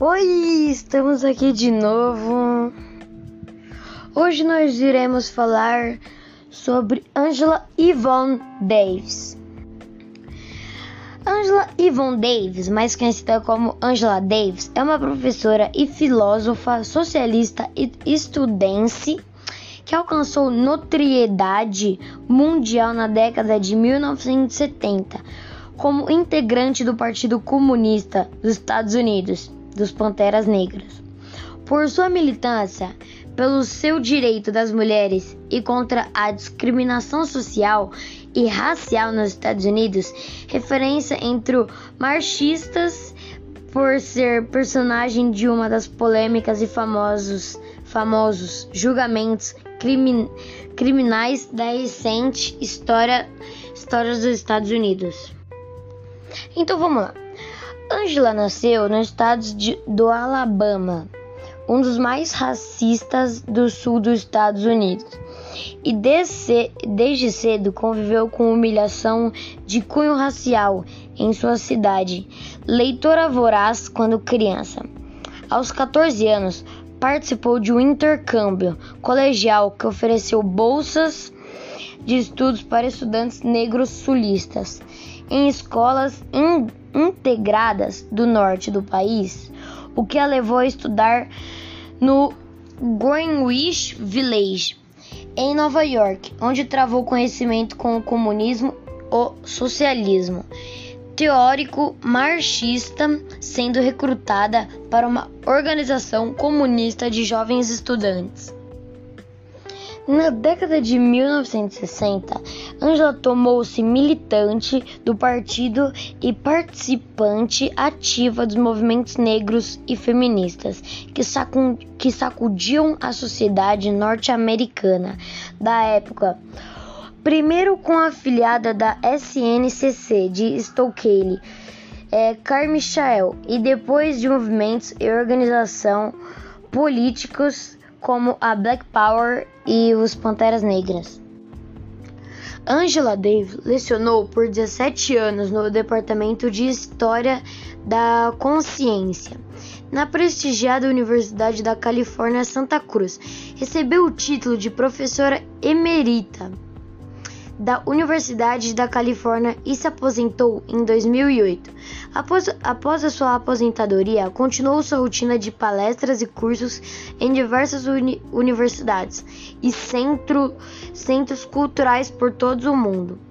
Oi, estamos aqui de novo. Hoje nós iremos falar sobre Angela Yvonne Davis. Angela Yvonne Davis, mais conhecida como Angela Davis, é uma professora e filósofa socialista e estudense que alcançou notoriedade mundial na década de 1970 como integrante do Partido Comunista dos Estados Unidos, dos Panteras Negras. Por sua militância pelo seu direito das mulheres e contra a discriminação social e racial nos Estados Unidos, referência entre marxistas por ser personagem de uma das polêmicas e famosos, famosos julgamentos crimin, criminais da recente história, história dos Estados Unidos. Então vamos lá. Angela nasceu no estado de, do Alabama, um dos mais racistas do sul dos Estados Unidos, e desde, desde cedo conviveu com humilhação de cunho racial em sua cidade. Leitora voraz quando criança. Aos 14 anos, participou de um intercâmbio colegial que ofereceu bolsas de estudos para estudantes negros sulistas em escolas in integradas do norte do país, o que a levou a estudar no Greenwich Village, em Nova York, onde travou conhecimento com o comunismo e socialismo. Teórico marxista, sendo recrutada para uma organização comunista de jovens estudantes. Na década de 1960, Angela tomou-se militante do partido e participante ativa dos movimentos negros e feministas que, que sacudiam a sociedade norte-americana da época. Primeiro com a afiliada da SNCC de Stokely, é, Carmichael, e depois de movimentos e organização políticos como a Black Power e os Panteras Negras. Angela Davis lecionou por 17 anos no Departamento de História da Consciência na prestigiada Universidade da Califórnia Santa Cruz. Recebeu o título de professora emerita da Universidade da Califórnia e se aposentou em 2008. Após, após a sua aposentadoria, continuou sua rotina de palestras e cursos em diversas uni universidades e centro, centros culturais por todo o mundo.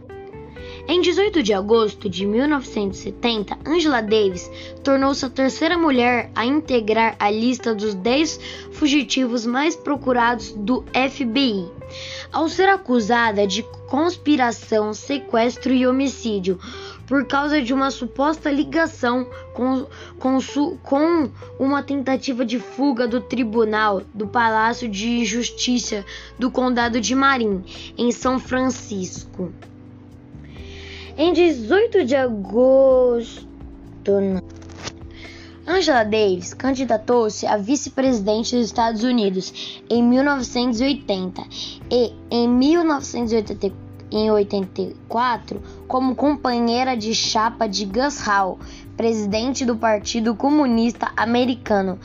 Em 18 de agosto de 1970, Angela Davis tornou-se a terceira mulher a integrar a lista dos 10 fugitivos mais procurados do FBI, ao ser acusada de conspiração, sequestro e homicídio por causa de uma suposta ligação com, com, com, uma tentativa de fuga do tribunal do Palácio de Justiça do Condado de Marin, em São Francisco. Em 18 de agosto, Angela Davis candidatou-se a vice-presidente dos Estados Unidos em 1980 e em 1984 como companheira de chapa de Gus Hall, presidente do Partido Comunista Americano.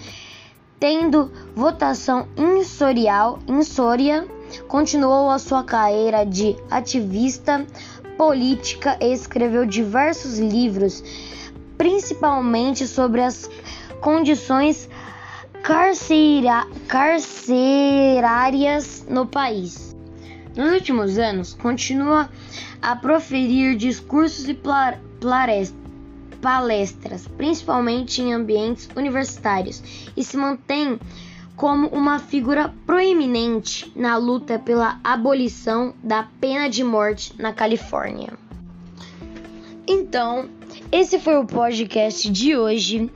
Tendo votação insorial, insória, continuou a sua carreira de ativista política e escreveu diversos livros, principalmente sobre as condições carcerárias no país. Nos últimos anos, continua a proferir discursos e palestras, principalmente em ambientes universitários, e se mantém como uma figura proeminente na luta pela abolição da pena de morte na Califórnia. Então, esse foi o podcast de hoje.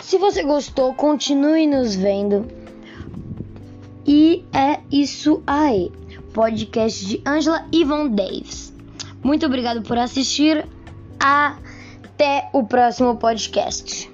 Se você gostou, continue nos vendo. E é isso aí. Podcast de Angela Yvonne Davis. Muito obrigado por assistir. Até o próximo podcast.